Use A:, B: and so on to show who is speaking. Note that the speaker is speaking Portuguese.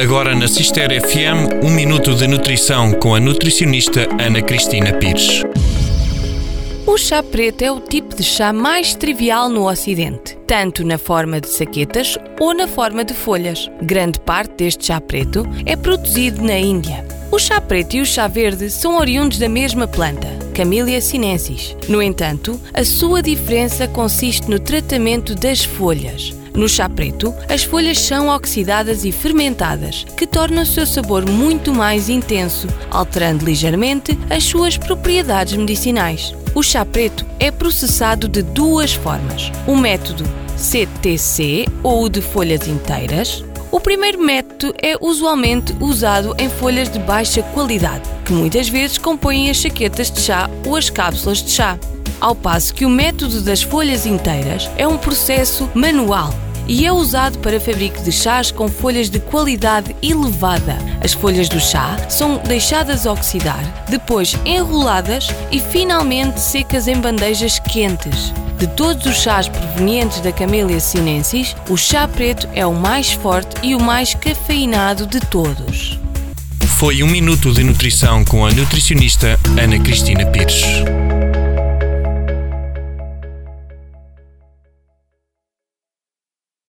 A: Agora na Cister FM, um minuto de nutrição com a nutricionista Ana Cristina Pires.
B: O chá preto é o tipo de chá mais trivial no Ocidente, tanto na forma de saquetas ou na forma de folhas. Grande parte deste chá preto é produzido na Índia. O chá preto e o chá verde são oriundos da mesma planta, Camellia sinensis. No entanto, a sua diferença consiste no tratamento das folhas. No chá preto, as folhas são oxidadas e fermentadas, que tornam o seu sabor muito mais intenso, alterando ligeiramente as suas propriedades medicinais. O chá preto é processado de duas formas: o método CTC ou o de folhas inteiras. O primeiro método é usualmente usado em folhas de baixa qualidade, que muitas vezes compõem as chaquetas de chá ou as cápsulas de chá. Ao passo que o método das folhas inteiras é um processo manual e é usado para fabrico de chás com folhas de qualidade elevada. As folhas do chá são deixadas oxidar, depois enroladas e finalmente secas em bandejas quentes. De todos os chás provenientes da Camellia sinensis, o chá preto é o mais forte e o mais cafeinado de todos.
A: Foi um minuto de nutrição com a nutricionista Ana Cristina Pires.